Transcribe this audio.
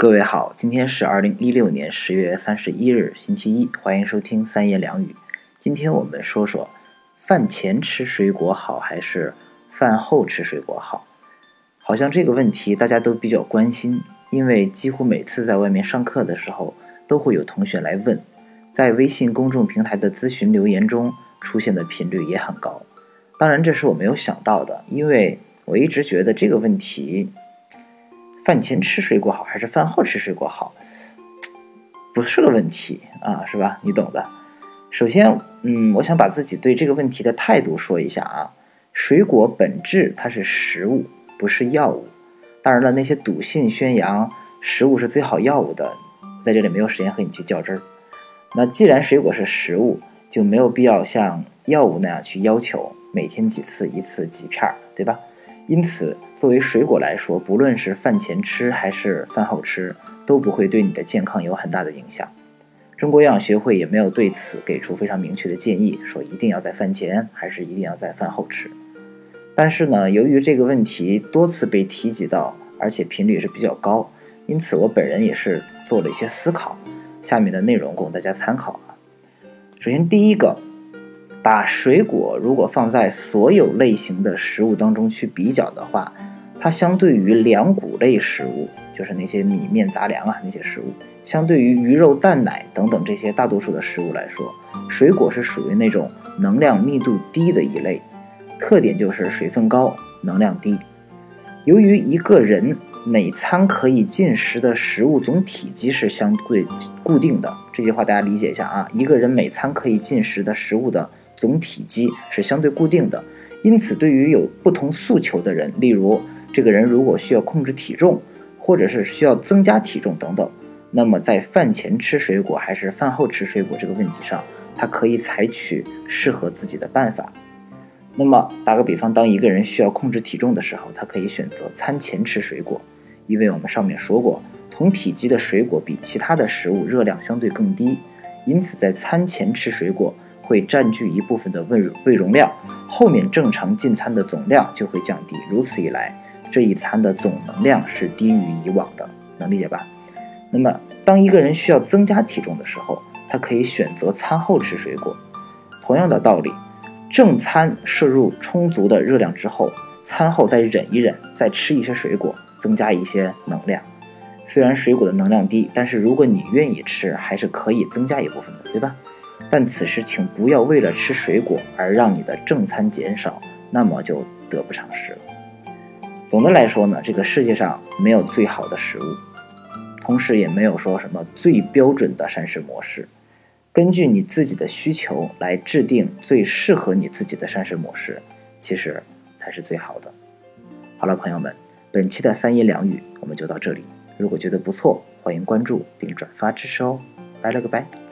各位好，今天是二零一六年十月三十一日，星期一，欢迎收听三言两语。今天我们说说，饭前吃水果好还是饭后吃水果好？好像这个问题大家都比较关心，因为几乎每次在外面上课的时候，都会有同学来问，在微信公众平台的咨询留言中出现的频率也很高。当然，这是我没有想到的，因为我一直觉得这个问题。饭前吃水果好还是饭后吃水果好，不是个问题啊，是吧？你懂的。首先，嗯，我想把自己对这个问题的态度说一下啊。水果本质它是食物，不是药物。当然了，那些笃信宣扬食物是最好药物的，在这里没有时间和你去较真儿。那既然水果是食物，就没有必要像药物那样去要求每天几次，一次几片儿，对吧？因此，作为水果来说，不论是饭前吃还是饭后吃，都不会对你的健康有很大的影响。中国营养学会也没有对此给出非常明确的建议，说一定要在饭前还是一定要在饭后吃。但是呢，由于这个问题多次被提及到，而且频率是比较高，因此我本人也是做了一些思考。下面的内容供大家参考啊。首先，第一个。把水果如果放在所有类型的食物当中去比较的话，它相对于粮谷类食物，就是那些米面杂粮啊那些食物，相对于鱼肉蛋奶等等这些大多数的食物来说，水果是属于那种能量密度低的一类，特点就是水分高，能量低。由于一个人每餐可以进食的食物总体积是相对固定的，这句话大家理解一下啊，一个人每餐可以进食的食物的。总体积是相对固定的，因此对于有不同诉求的人，例如这个人如果需要控制体重，或者是需要增加体重等等，那么在饭前吃水果还是饭后吃水果这个问题上，他可以采取适合自己的办法。那么打个比方，当一个人需要控制体重的时候，他可以选择餐前吃水果，因为我们上面说过，同体积的水果比其他的食物热量相对更低，因此在餐前吃水果。会占据一部分的胃胃容量，后面正常进餐的总量就会降低，如此一来，这一餐的总能量是低于以往的，能理解吧？那么，当一个人需要增加体重的时候，他可以选择餐后吃水果。同样的道理，正餐摄入充足的热量之后，餐后再忍一忍，再吃一些水果，增加一些能量。虽然水果的能量低，但是如果你愿意吃，还是可以增加一部分的，对吧？但此时，请不要为了吃水果而让你的正餐减少，那么就得不偿失了。总的来说呢，这个世界上没有最好的食物，同时也没有说什么最标准的膳食模式。根据你自己的需求来制定最适合你自己的膳食模式，其实才是最好的。好了，朋友们，本期的三言两语我们就到这里。如果觉得不错，欢迎关注并转发支持哦。拜了个拜。